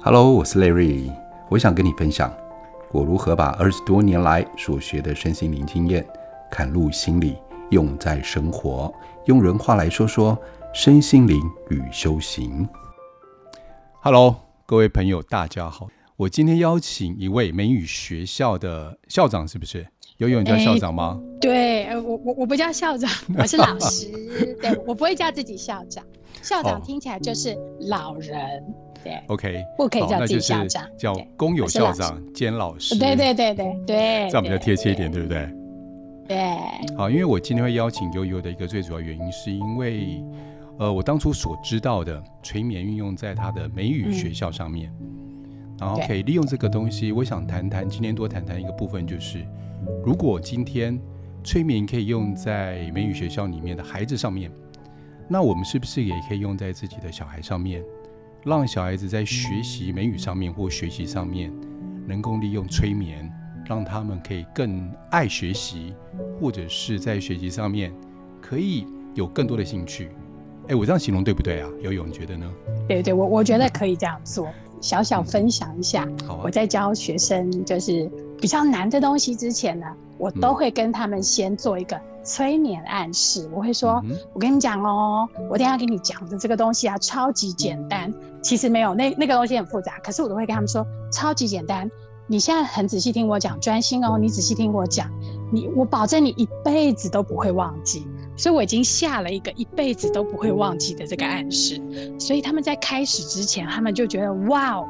Hello，我是 Larry，我想跟你分享我如何把二十多年来所学的身心灵经验看入心里，用在生活。用人话来说说身心灵与修行。Hello，各位朋友，大家好。我今天邀请一位美语学校的校长，是不是？有有人叫校长吗？欸、对，我我我不叫校长，我是老师。对，我不会叫自己校长，校长听起来就是老人。Oh. 对，OK，不可以叫自己校长，叫公有校长兼老师。对对对对对，这样比较贴切一点，对不对？对。好，因为我今天会邀请悠悠的一个最主要原因，是因为，呃，我当初所知道的催眠运用在他的美语学校上面，然后可以利用这个东西，我想谈谈，今天多谈谈一个部分，就是如果今天催眠可以用在美语学校里面的孩子上面，那我们是不是也可以用在自己的小孩上面？让小孩子在学习美语上面或学习上面，能够利用催眠，让他们可以更爱学习，或者是在学习上面可以有更多的兴趣。哎，我这样形容对不对啊？游泳，你觉得呢？对对，我我觉得可以这样做。小小分享一下，好啊、我在教学生就是比较难的东西之前呢，我都会跟他们先做一个催眠暗示。我会说，嗯、我跟你讲哦，我等一下给你讲的这个东西啊，超级简单。其实没有，那那个东西很复杂，可是我都会跟他们说，超级简单。你现在很仔细听我讲，专心哦，你仔细听我讲，你我保证你一辈子都不会忘记。所以我已经下了一个一辈子都不会忘记的这个暗示，所以他们在开始之前，他们就觉得哇哦，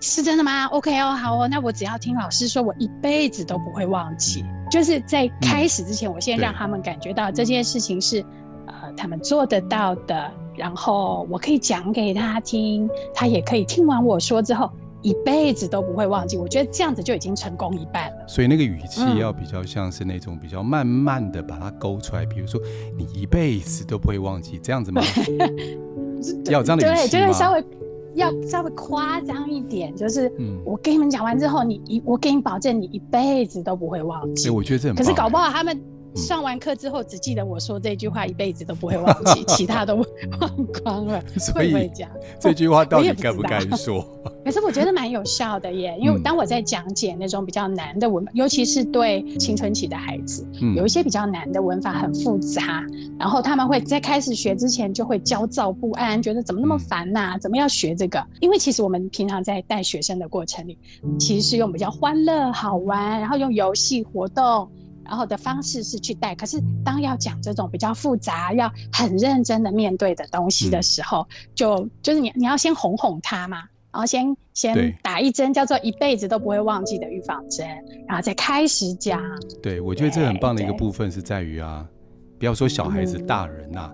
是真的吗？OK 哦，好哦，那我只要听老师说，我一辈子都不会忘记。就是在开始之前，我先让他们感觉到这件事情是呃他们做得到的，然后我可以讲给他听，他也可以听完我说之后。一辈子都不会忘记，我觉得这样子就已经成功一半了。所以那个语气要比较像是那种比较慢慢的把它勾出来，比如说你一辈子都不会忘记这样子吗？要这样的语气吗？对，就是稍微要稍微夸张一点，就是我跟你们讲完之后，你一我给你保证，你一辈子都不会忘记。我觉得这很。可是搞不好他们。上完课之后，只记得我说这句话，一辈子都不会忘记，其他都忘光了。所以这句话到底该不该说？可是我觉得蛮有效的耶，因为当我在讲解那种比较难的文，尤其是对青春期的孩子，有一些比较难的文法很复杂，然后他们会在开始学之前就会焦躁不安，觉得怎么那么烦呐？怎么要学这个？因为其实我们平常在带学生的过程里，其实是用比较欢乐、好玩，然后用游戏活动。然后的方式是去带，可是当要讲这种比较复杂、要很认真的面对的东西的时候，嗯、就就是你你要先哄哄他嘛，然后先先打一针叫做一辈子都不会忘记的预防针，然后再开始讲。对，我觉得这很棒的一个部分是在于啊，不要说小孩子，大人呐、啊，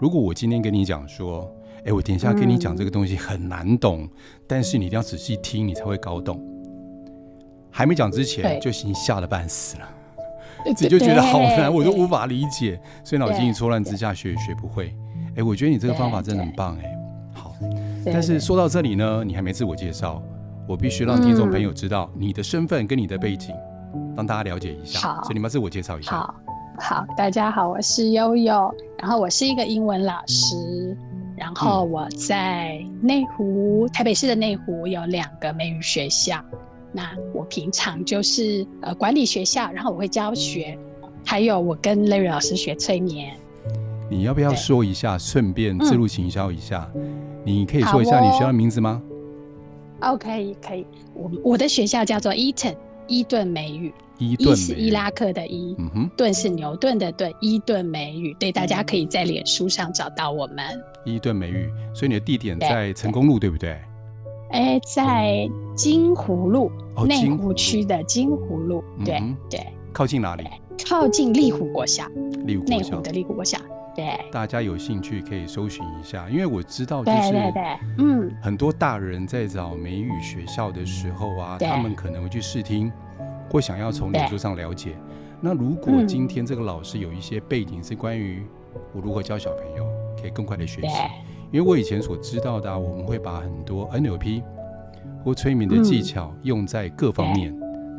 如果我今天跟你讲说，哎，我等一下跟你讲这个东西很难懂，嗯、但是你一定要仔细听，你才会搞懂。还没讲之前就已经吓得半死了。自己就觉得好难，我都无法理解，所以脑筋一错乱之下学也学不会。哎，我觉得你这个方法真的很棒哎。好，但是说到这里呢，你还没自我介绍，我必须让听众朋友知道你的身份跟你的背景，让大家了解一下。好，所以你们自我介绍一下。好，好，大家好，我是悠悠，然后我是一个英文老师，然后我在内湖，台北市的内湖有两个美语学校。那我平常就是呃管理学校，然后我会教学，还有我跟 Larry 老师学催眠。你要不要说一下，顺便自入行销一下？你可以说一下你学校的名字吗？哦，可以可以。我我的学校叫做 Eaton 伊顿美语，伊顿是伊拉克的伊，嗯哼，顿是牛顿的顿，伊顿美语。对，大家可以在脸书上找到我们。伊顿美语，所以你的地点在成功路，对不对？哎，在金湖路，内湖区的金湖路，对对，靠近哪里？靠近丽湖国小，丽湖国小。内湖的丽湖国小，对。大家有兴趣可以搜寻一下，因为我知道，就是对对嗯，很多大人在找美语学校的时候啊，他们可能会去试听，或想要从脸书上了解。那如果今天这个老师有一些背景是关于我如何教小朋友，可以更快的学习。因为我以前所知道的，我们会把很多 NLP 或催眠的技巧用在各方面，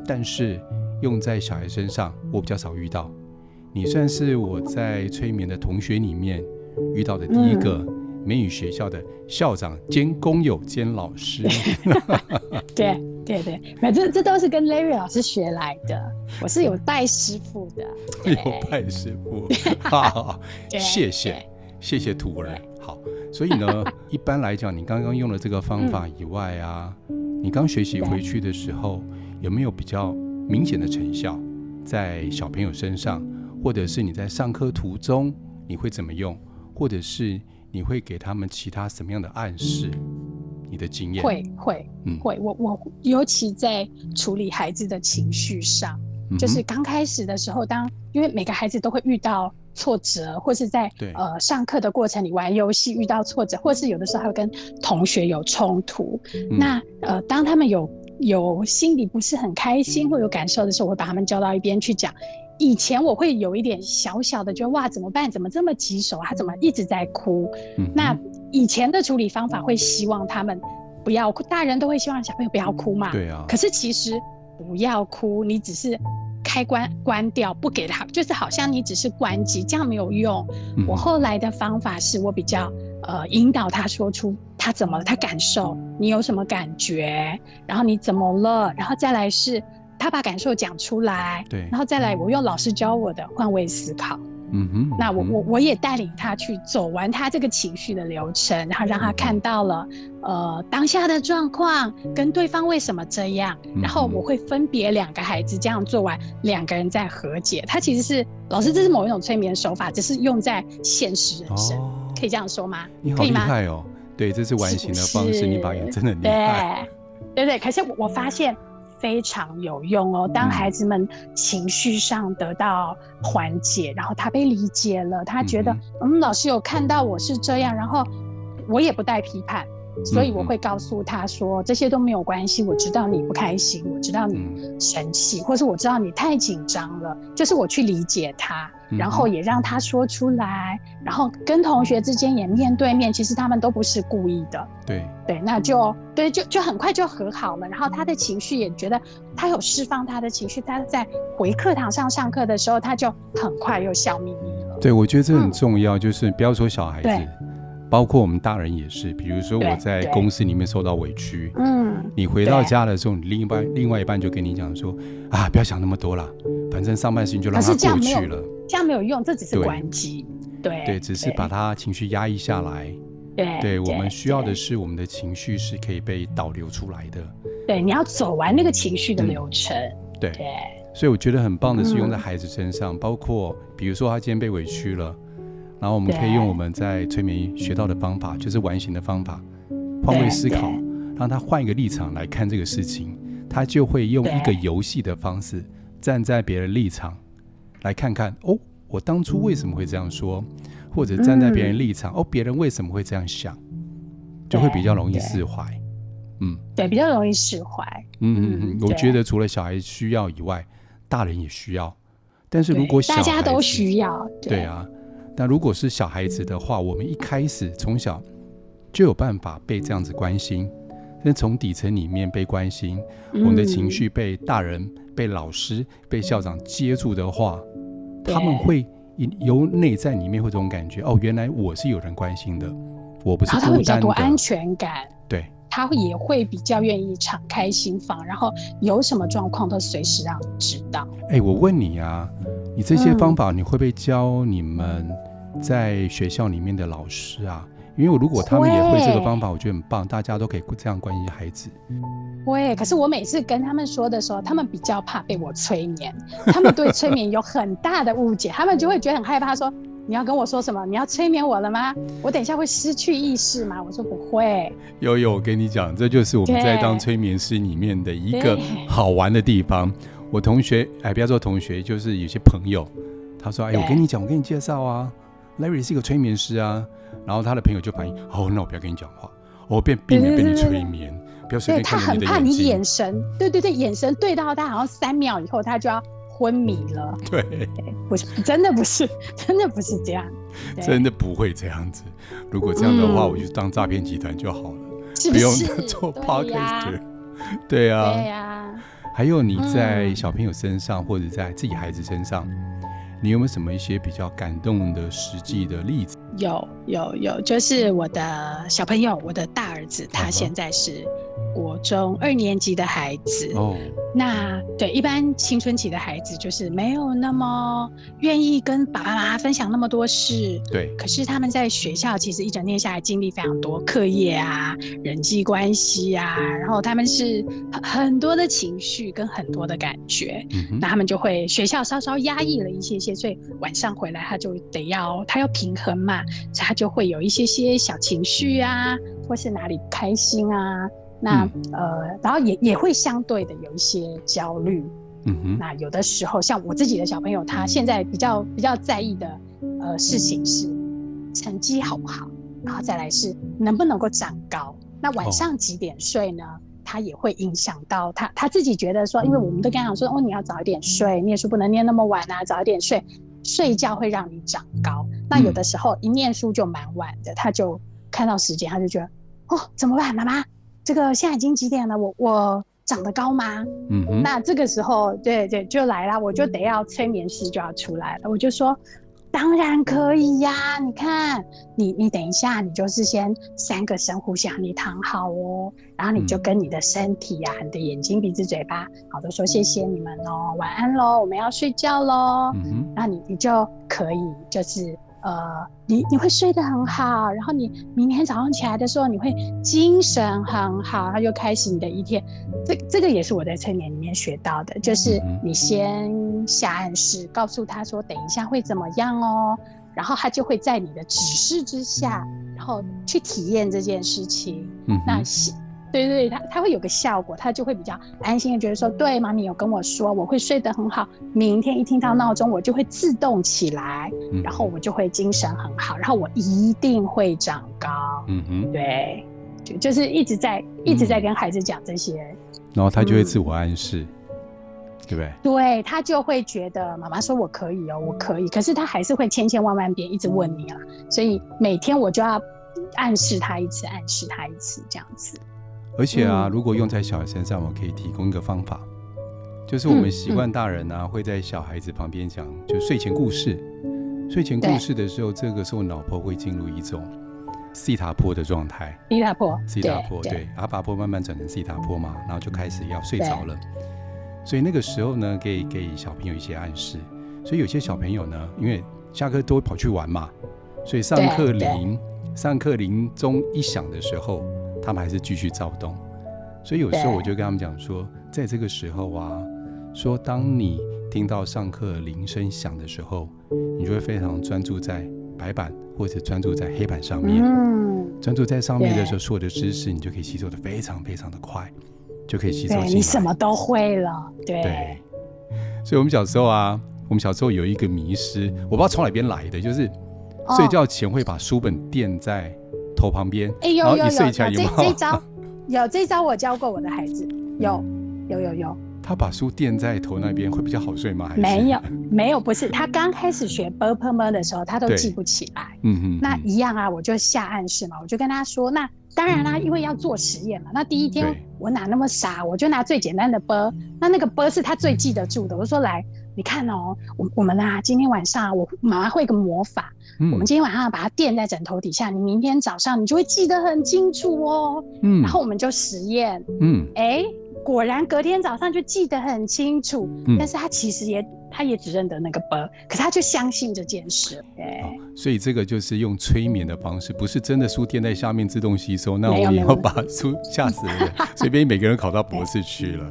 但是用在小孩身上，我比较少遇到。你算是我在催眠的同学里面遇到的第一个美语学校的校长兼工友兼老师。对对对，反正这都是跟 Larry 老师学来的。我是有拜师傅的，有拜师傅。好，谢谢谢谢徒儿。好，所以呢，一般来讲，你刚刚用了这个方法以外啊，嗯、你刚学习回去的时候，有没有比较明显的成效在小朋友身上，或者是你在上课途中你会怎么用，或者是你会给他们其他什么样的暗示？你的经验会会嗯会，我我尤其在处理孩子的情绪上，嗯、就是刚开始的时候，当因为每个孩子都会遇到挫折，或是在呃上课的过程里玩游戏遇到挫折，或是有的时候还会跟同学有冲突。嗯、那呃当他们有有心里不是很开心或有感受的时候，我会把他们叫到一边去讲。以前我会有一点小小的觉得哇怎么办？怎么这么棘手？他怎么一直在哭？嗯、那以前的处理方法会希望他们不要哭，大人都会希望小朋友不要哭嘛。对啊。可是其实不要哭，你只是开关关掉，不给他，就是好像你只是关机，这样没有用。嗯、我后来的方法是我比较呃引导他说出他怎么了，他感受，你有什么感觉，然后你怎么了，然后再来是。他把感受讲出来，对，然后再来，我用老师教我的换位思考，嗯哼，那我我我也带领他去走完他这个情绪的流程，然后让他看到了，呃，当下的状况跟对方为什么这样，然后我会分别两个孩子这样做完，两个人再和解。他其实是老师，这是某一种催眠手法，只是用在现实人生，可以这样说吗？你好厉害哦，对，这是完形的方式，你发现真的厉害，对对对。可是我我发现。非常有用哦！当孩子们情绪上得到缓解，嗯、然后他被理解了，他觉得嗯，嗯，老师有看到我是这样，然后我也不带批判。所以我会告诉他说，这些都没有关系。我知道你不开心，我知道你生气，或是我知道你太紧张了。就是我去理解他，然后也让他说出来，然后跟同学之间也面对面。其实他们都不是故意的。对对，那就对，就就很快就和好了。然后他的情绪也觉得他有释放他的情绪，他在回课堂上上课的时候，他就很快又笑眯眯了。对，我觉得这很重要，就是不要说小孩子。包括我们大人也是，比如说我在公司里面受到委屈，嗯，你回到家的时候，你另一半另外一半就跟你讲说，啊，不要想那么多了，反正上半身就让它过去了，这样没有用，这只是关机，对对，只是把他情绪压抑下来，对，对我们需要的是我们的情绪是可以被导流出来的，对，你要走完那个情绪的流程，对，所以我觉得很棒的是用在孩子身上，包括比如说他今天被委屈了。然后我们可以用我们在催眠学到的方法，就是完形的方法，换位思考，让他换一个立场来看这个事情，他就会用一个游戏的方式，站在别人立场来看看，哦，我当初为什么会这样说，或者站在别人立场，哦，别人为什么会这样想，就会比较容易释怀。嗯，对，比较容易释怀。嗯嗯嗯，我觉得除了小孩需要以外，大人也需要。但是如果小孩大家都需要，对啊。但如果是小孩子的话，我们一开始从小就有办法被这样子关心，但从底层里面被关心，嗯、我们的情绪被大人、被老师、被校长接住的话，他们会由内在里面会这种感觉：哦，原来我是有人关心的，我不是孤单的。他会比较多安全感，对，他也会比较愿意敞开心房，然后有什么状况都随时让你知道。哎、欸，我问你啊，你这些方法你会不会教你们？在学校里面的老师啊，因为如果他们也会这个方法，我觉得很棒，大家都可以这样关心孩子。会，可是我每次跟他们说的时候，他们比较怕被我催眠，他们对催眠有很大的误解，他们就会觉得很害怕，说你要跟我说什么？你要催眠我了吗？我等一下会失去意识吗？我说不会。悠悠，我跟你讲，这就是我们在当催眠师里面的一个好玩的地方。我同学，哎，不要说同学，就是有些朋友，他说，哎，我跟你讲，我跟你介绍啊。Larry 是一个催眠师啊，然后他的朋友就反映：哦，那我不要跟你讲话，我便避免被你催眠，不要随便看你的眼睛。他很怕你眼神，对对对，眼神对到他，好像三秒以后他就要昏迷了。对，对，不是，真的不是，真的不是这样，真的不会这样子。如果这样的话，嗯、我就当诈骗集团就好了，是不是？不用 做 podcast。对啊，对啊。还有你在小朋友身上，嗯、或者在自己孩子身上。你有没有什么一些比较感动的实际的例子？有有有，就是我的小朋友，我的大儿子，他现在是。国中二年级的孩子哦，那对一般青春期的孩子就是没有那么愿意跟爸爸妈妈分享那么多事，对。可是他们在学校其实一整天下来经历非常多课业啊、人际关系啊，然后他们是很多的情绪跟很多的感觉，嗯，那他们就会学校稍稍压抑了一些些，所以晚上回来他就得要他要平衡嘛，所以他就会有一些些小情绪啊，或是哪里不开心啊。那、嗯、呃，然后也也会相对的有一些焦虑，嗯哼。那有的时候，像我自己的小朋友，他现在比较比较在意的呃事情是成绩好不好，然后再来是能不能够长高。那晚上几点睡呢？哦、他也会影响到他他自己觉得说，因为我们都跟他讲说，哦，你要早一点睡，念书不能念那么晚啊，早一点睡，睡觉会让你长高。那有的时候一念书就蛮晚的，他就看到时间，他就觉得哦，怎么办，妈妈？这个现在已经几点了？我我长得高吗？嗯。那这个时候，对对，就来了，我就得要催眠师就要出来了。我就说，当然可以呀。你看，你你等一下，你就是先三个深呼吸，你躺好哦，然后你就跟你的身体呀、啊、你的眼睛、鼻子、嘴巴，好的说谢谢你们哦，晚安喽，我们要睡觉喽。嗯哼。那你你就可以就是。呃，你你会睡得很好，然后你明天早上起来的时候，你会精神很好，然后就开始你的一天。这这个也是我在催眠里面学到的，就是你先下暗示，告诉他说等一下会怎么样哦，然后他就会在你的指示之下，然后去体验这件事情。嗯，那对对对，他他会有个效果，他就会比较安心的觉得说，对，妈咪有跟我说，我会睡得很好，明天一听到闹钟，我就会自动起来，嗯，然后我就会精神很好，然后我一定会长高。嗯哼，对，就就是一直在一直在跟孩子讲这些，嗯，然后他就会自我暗示，嗯，对不对？对，他就会觉得妈妈说我可以哦，我可以，可是他还是会千千万万遍一直问你啊，所以每天我就要暗示他一次，暗示他一次，这样子。而且啊，如果用在小孩身上，我可以提供一个方法，就是我们习惯大人啊会在小孩子旁边讲，就睡前故事。睡前故事的时候，这个时候脑波会进入一种西塔波的状态。西塔波，西塔波，对，阿法波慢慢转成西塔波嘛，然后就开始要睡着了。所以那个时候呢，可以给小朋友一些暗示。所以有些小朋友呢，因为下课都会跑去玩嘛，所以上课铃，上课铃钟一响的时候。他们还是继续躁动，所以有时候我就跟他们讲说，在这个时候啊，说当你听到上课铃声响的时候，你就会非常专注在白板或者专注在黑板上面。嗯，专注在上面的时候，所有的知识你就可以吸收的非常非常的快，就可以吸收。你什么都会了，对。对。所以我们小时候啊，我们小时候有一个迷失，我不知道从哪边来的，就是睡觉前会把书本垫在。头旁边哎呦呦呦这这招有这招我教过我的孩子有有有有。他把书垫在头那边会比较好睡吗？还是？没有 没有不是他刚开始学 burper 的时候他都记不起来 嗯嗯那一样啊我就下暗示嘛我就跟他说那当然啦因为要做实验嘛那第一天我哪那么傻我就拿最简单的 bur 那那个 bur 是他最记得住的我说来你看哦我我们啊今天晚上我妈妈会个魔法嗯，我们今天晚上把它垫在枕头底下，你明天早上你就会记得很清楚哦。嗯，然后我们就实验，嗯，哎，果然隔天早上就记得很清楚。嗯，但是他其实也他也只认得那个啵可是他就相信这件事。对，哦，所以这个就是用催眠的方式，不是真的书垫在下面自动吸收。那我以后把书吓死人，随便每个人考到博士去了。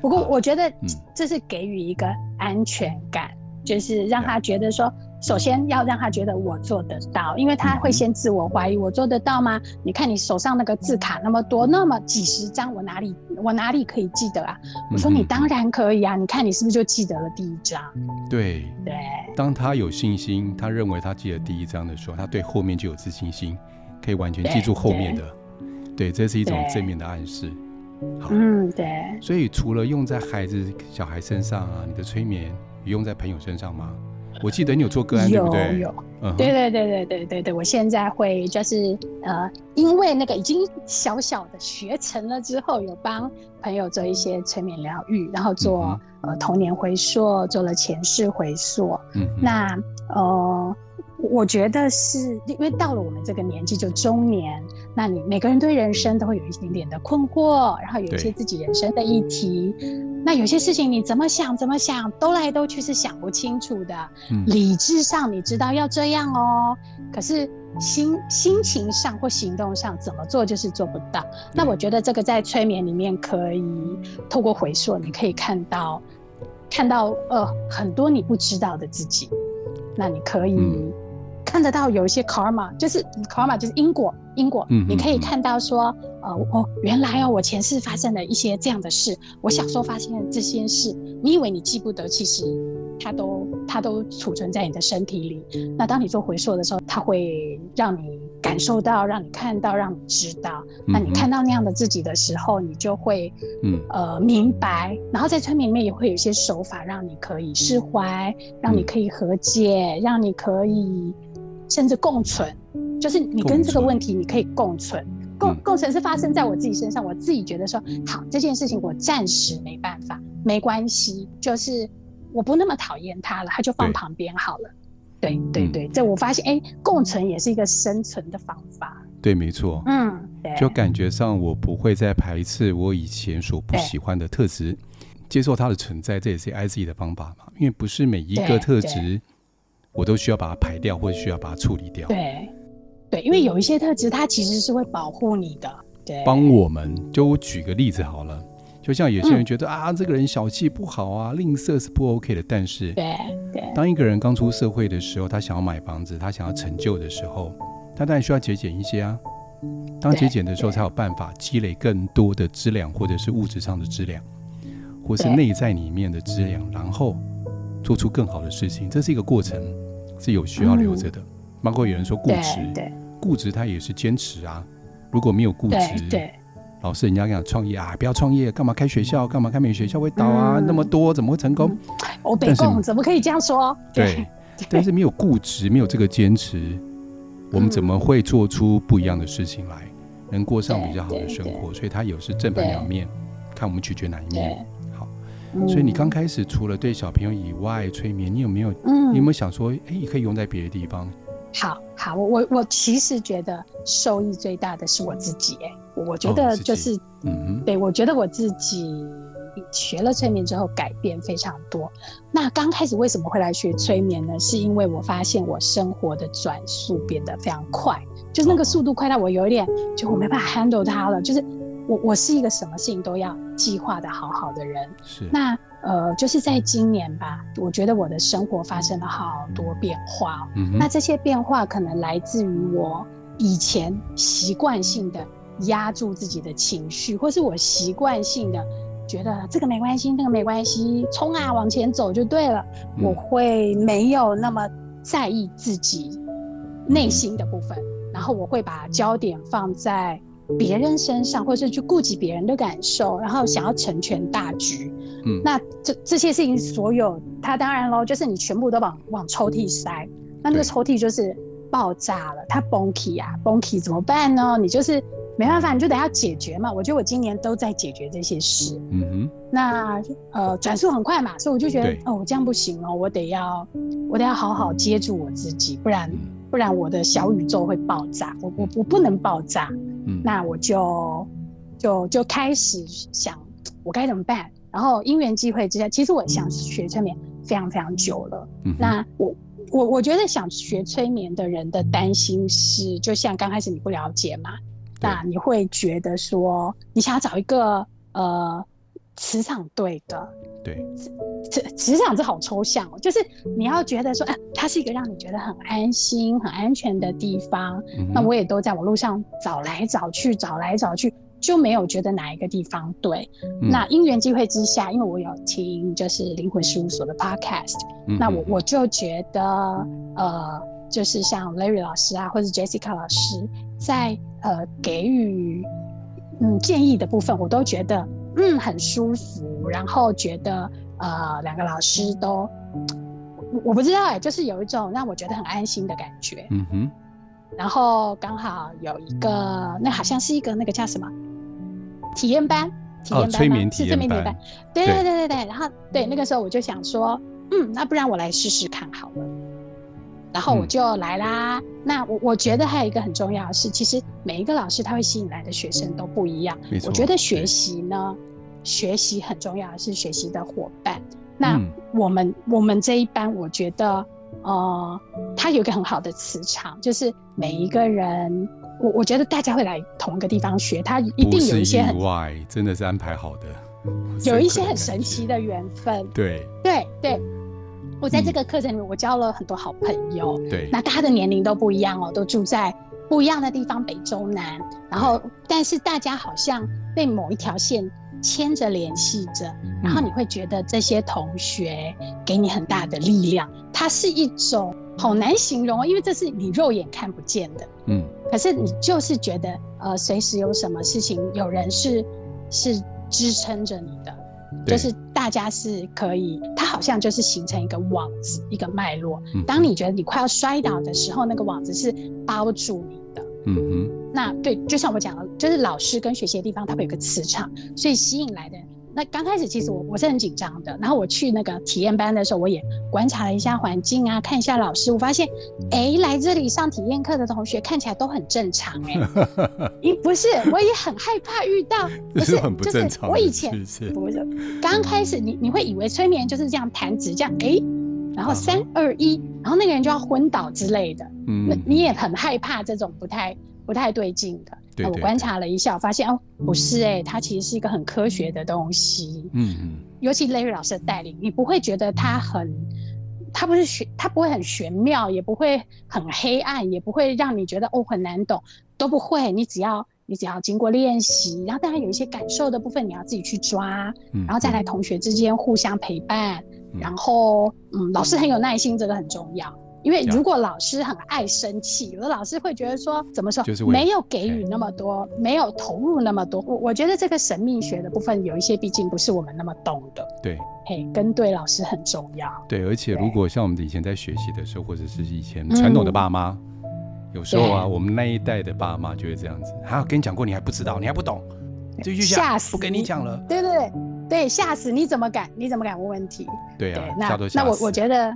不过我觉得这是给予一个安全感，就是让他觉得说，首先要让他觉得我做得到，因为他会先自我怀疑，我做得到吗？你看你手上那个字卡那么多，那么几十张，我哪里我哪里可以记得啊？我说你当然可以啊，你看你是不是就记得了第一张？对对，当他有信心，他认为他记得第一张的时候，他对后面就有自信心，可以完全记住后面的。对，这是一种正面的暗示。好，嗯，对。所以除了用在孩子、小孩身上啊，你的催眠也用在朋友身上吗？我记得你有做个案，对不对？有，嗯，对对对对对对对。我现在会就是呃，因为那个已经小小的学成了之后，有帮朋友做一些催眠疗愈，然后做、嗯、呃童年回溯，做了前世回溯。嗯，那呃。我觉得是因为到了我们这个年纪，就中年，那你每个人对人生都会有一点点的困惑，然后有一些自己人生的议题，那有些事情你怎么想怎么想，兜来兜去是想不清楚的。嗯、理智上你知道要这样哦，可是心心情上或行动上怎么做就是做不到。那我觉得这个在催眠里面可以透过回溯，你可以看到看到呃很多你不知道的自己，那你可以。嗯看得到有一些 karma，就是 karma 就是因果，因果，嗯，你可以看到说，呃，哦，原来哦，我前世发生了一些这样的事，我小时候发生了这些事，你以为你记不得，其实它都它都储存在你的身体里。那当你做回溯的时候，它会让你感受到，让你看到，让你知道。那你看到那样的自己的时候，你就会，嗯，呃，明白。然后在催眠里面也会有一些手法，让你可以释怀，让你可以和解，让你可以。甚至共存，就是你跟这个问题，你可以共存。共共存是发生在我自己身上，我自己觉得说，好，这件事情我暂时没办法，没关系，就是我不那么讨厌它了，它就放旁边好了。对对对，这我发现，哎，共存也是一个生存的方法。对，没错。嗯，对。就感觉上我不会再排斥我以前所不喜欢的特质，接受它的存在，这也是爱自己的方法嘛。因为不是每一个特质。我都需要把它排掉，或者需要把它处理掉。对，对，因为有一些特质，它其实是会保护你的。对，帮我们。就我举个例子好了，就像有些人觉得、嗯、啊，这个人小气不好啊，吝啬是不 OK 的。但是，对对，当一个人刚出社会的时候，他想要买房子，他想要成就的时候，他当然需要节俭一些啊。当节俭的时候，才有办法积累更多的质量，或者是物质上的质量，或是内在里面的质量，然后做出更好的事情。这是一个过程。是有需要留着的，嗯，包括有人说固执，固执他也是坚持啊。如果没有固执，对老师人家讲创业啊，不要创业，干嘛开学校？干嘛开美学校会倒啊，嗯？那么多怎么会成功？我北贡怎么可以这样说？对，对，但是没有固执，没有这个坚持，我们怎么会做出不一样的事情来，能过上比较好的生活？所以它有是正反两面，看我们取决哪一面。所以你刚开始除了对小朋友以外催眠，你有没有？嗯，你有没有想说，哎，也可以用在别的地方？好好，我我我其实觉得受益最大的是我自己，哎，我觉得就是，哦、嗯，对，我觉得我自己学了催眠之后改变非常多。那刚开始为什么会来学催眠呢？是因为我发现我生活的转速变得非常快，就是那个速度快到我有一点，就我没办法 handle 它了，就是。我我是一个什么事情都要计划的好好的人，是。那呃，就是在今年吧，我觉得我的生活发生了好多变化，嗯，那这些变化可能来自于我以前习惯性的压住自己的情绪，或是我习惯性的觉得这个没关系，那个没关系，冲啊往前走就对了，嗯，我会没有那么在意自己内心的部分，嗯，然后我会把焦点放在。别人身上，或者是去顾及别人的感受，然后想要成全大局。嗯，那这这些事情，所有他当然喽，就是你全部都往往抽屉塞，那那个抽屉就是爆炸了，它崩起啊，崩起怎么办呢？你就是没办法，你就得要解决嘛。我觉得我今年都在解决这些事。嗯哼，那呃转速很快嘛，所以我就觉得哦，我这样不行哦，我得要我得要好好接住我自己，不然不然我的小宇宙会爆炸，我我我不能爆炸。嗯，那我就就就开始想我该怎么办。然后因缘机会之下，其实我想学催眠非常非常久了。嗯，那我我我觉得想学催眠的人的担心是，就像刚开始你不了解嘛，那你会觉得说你想要找一个呃磁场对的。对，磁磁场这好抽象哦，就是你要觉得说，哎、啊，它是一个让你觉得很安心、很安全的地方。嗯、那我也都在网络上找来找去，找来找去，就没有觉得哪一个地方对。嗯、那因缘机会之下，因为我有听就是灵魂事务所的 podcast，、嗯、那我我就觉得，呃，就是像 Larry 老师啊，或者 Jessica 老师在呃给予嗯建议的部分，我都觉得。嗯，很舒服，然后觉得呃，两个老师都，我我不知道哎，就是有一种让我觉得很安心的感觉。嗯哼。然后刚好有一个，那好像是一个那个叫什么体验班，体验班、哦、催眠体验班，是催眠体验班。对对对对对。然后对那个时候我就想说，嗯，那不然我来试试看好了。然后我就来啦。嗯、那我我觉得还有一个很重要的是，其实每一个老师他会吸引来的学生都不一样。我觉得学习呢，学习很重要的是学习的伙伴。那我们、嗯、我们这一班，我觉得呃，他有一个很好的磁场，就是每一个人，我我觉得大家会来同一个地方学，他一定有一些很意外，真的是安排好的，有一些很神奇的缘分。对对对。我在这个课程里面，我交了很多好朋友。对，那大家的年龄都不一样哦，都住在不一样的地方，北中南。然后，但是大家好像被某一条线牵着联系着，然后你会觉得这些同学给你很大的力量。它是一种好难形容哦，因为这是你肉眼看不见的。嗯。可是你就是觉得，呃，随时有什么事情，有人是是支撑着你的。就是大家是可以，它好像就是形成一个网子，一个脉络。当你觉得你快要摔倒的时候，那个网子是包住。嗯哼。那对，就像我讲的，就是老师跟学习的地方，它会有个磁场，所以吸引来的。那刚开始其实我我是很紧张的，然后我去那个体验班的时候，我也观察了一下环境啊，看一下老师，我发现，哎，来这里上体验课的同学看起来都很正常，哎，咦，不是，我也很害怕遇到，不是，很不正常，就是我以前不是，刚开始你你会以为催眠就是这样弹指这样，哎，然后三二一，然后那个人就要昏倒之类的，嗯，那你也很害怕这种不太不太对劲的。对对对，我观察了一下，我发现哦，不是哎、欸，它其实是一个很科学的东西。嗯嗯。尤其 Larry 老师的带领，你不会觉得它很，它不是玄，它不会很玄妙，也不会很黑暗，也不会让你觉得哦很难懂，都不会。你只要你只要经过练习，然后当然有一些感受的部分，你要自己去抓，然后再来同学之间互相陪伴，然后嗯，老师很有耐心，这个很重要。因为如果老师很爱生气，有的老师会觉得说，怎么说，就是没有给予那么多，没有投入那么多。我我觉得这个神秘学的部分有一些，毕竟不是我们那么懂的。对，嘿，跟对老师很重要。对，而且如果像我们以前在学习的时候，或者是以前传统的爸妈，有时候啊，我们那一代的爸妈就会这样子，还有跟你讲过，你还不知道，你还不懂，这就吓死，不跟你讲了。对对对对，吓死！你怎么敢？你怎么敢问问题？对啊，那那我我觉得。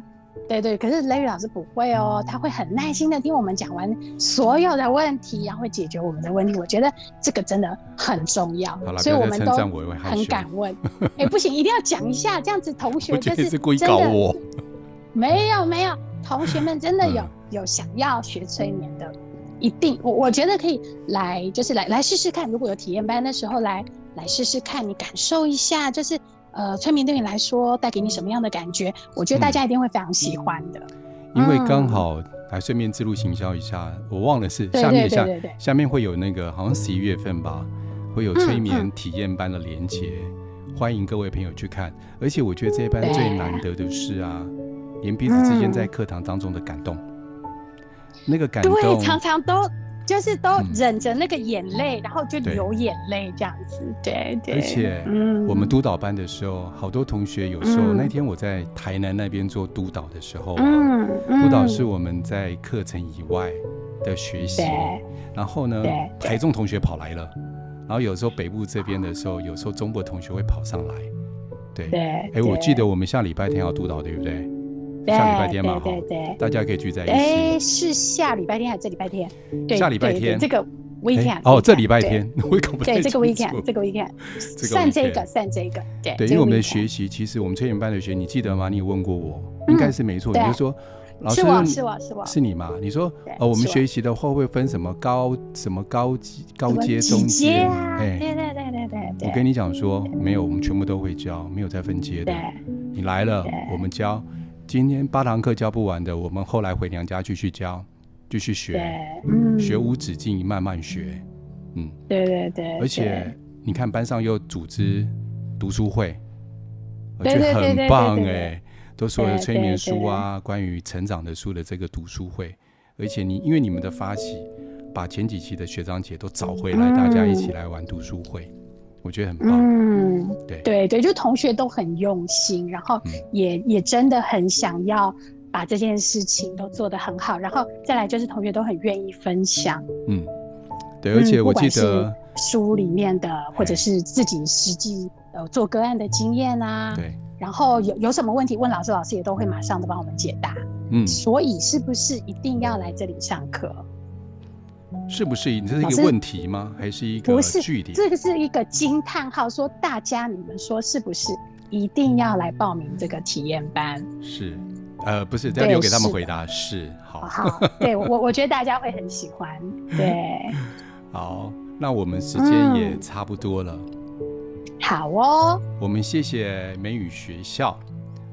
对对，可是雷雨老师不会哦，他会很耐心的听我们讲完所有的问题，然后会解决我们的问题。我觉得这个真的很重要，所以我们都很敢问。哎，不行，一定要讲一下，这样子同学就 是是故意搞我。没有没有，同学们真的有有想要学催眠的，一定我我觉得可以来，就是来来试试看。如果有体验班的时候来来试试看，你感受一下，就是。呃，催眠对你来说带给你什么样的感觉？我觉得大家一定会非常喜欢的。嗯、因为刚好来顺便自路行销一下，我忘了是下面下下面会有那个好像十一月份吧，会有催眠体验班的连接，欢迎各位朋友去看。而且我觉得这一班最难得的是啊，连彼此之间在课堂当中的感动，嗯、那个感动。对常常都。就是都忍着那个眼泪，嗯、然后就流眼泪这样子，对对。而且，嗯，我们督导班的时候，好多同学有时候、嗯、那天我在台南那边做督导的时候，嗯，督导是我们在课程以外的学习，然后呢，台中同学跑来了，然后有时候北部这边的时候，有时候中部同学会跑上来，对。对。哎，我记得我们下礼拜天要督导，对不对？下礼拜天嘛，对对对，大家可以聚在一起。哎，是下礼拜天还是这礼拜天？下礼拜天。这个 weekend。哦，这礼拜天，我搞不太清楚。对，这个 weekend，这个 weekend，算这个，算这个。对，对，因为我们的学习，其实我们催眠班的学，你记得吗？你有问过我，应该是没错。你就说，老师，是我是我是我，是你吗？你说，呃，我们学习的话会分什么高什么高级高阶中阶？哎，对对对对对。我跟你讲说，没有，我们全部都会教，没有再分阶的。你来了，我们教。今天八堂课教不完的，我们后来回娘家继续教，继续学，嗯，学无止境，慢慢学，嗯，对对对。而且你看班上又组织读书会，我觉得很棒哎，都所有的催眠书啊，关于成长的书的这个读书会，而且你因为你们的发起，把前几期的学长姐都找回来，大家一起来玩读书会。我觉得很棒，嗯，对。对对，就同学都很用心，然后也、嗯、也真的很想要把这件事情都做得很好，然后再来就是同学都很愿意分享，嗯，对，而且我记得、嗯、书里面的或者是自己实际呃做个案的经验啊，对，然后有有什么问题问老师，老师也都会马上的帮我们解答。嗯，所以是不是一定要来这里上课？是不是？你这是一个问题吗？还是一个句点？这个是一个惊叹号，说大家你们说是不是一定要来报名这个体验班？是，呃，不是，要留给他们回答。是，是，好，好，对我 我觉得大家会很喜欢。对，好，那我们时间也差不多了。嗯、好哦，我们谢谢美语学校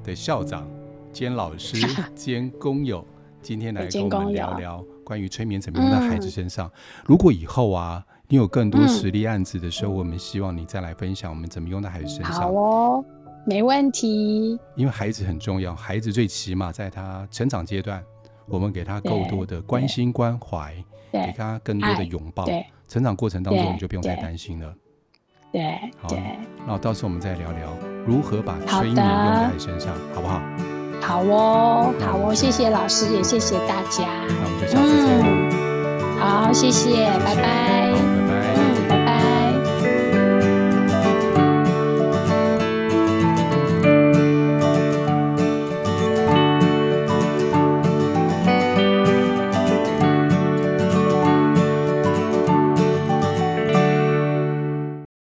的校长兼老师 兼工友，今天来跟我们聊聊。关于催眠怎么用在孩子身上，嗯，如果以后啊，你有更多实例案子的时候，嗯，我们希望你再来分享我们怎么用在孩子身上。好哦，没问题。因为孩子很重要，孩子最起码在他成长阶段，我们给他够多的关心关怀，给他更多的拥抱。成长过程当中，你就不用再担心了。对，好，那到时候我们再聊聊如何把催眠用在身上，好不好？好哦，好哦，谢谢老师，也谢谢大家。那我们就下次见。嗯，好，谢谢，拜拜。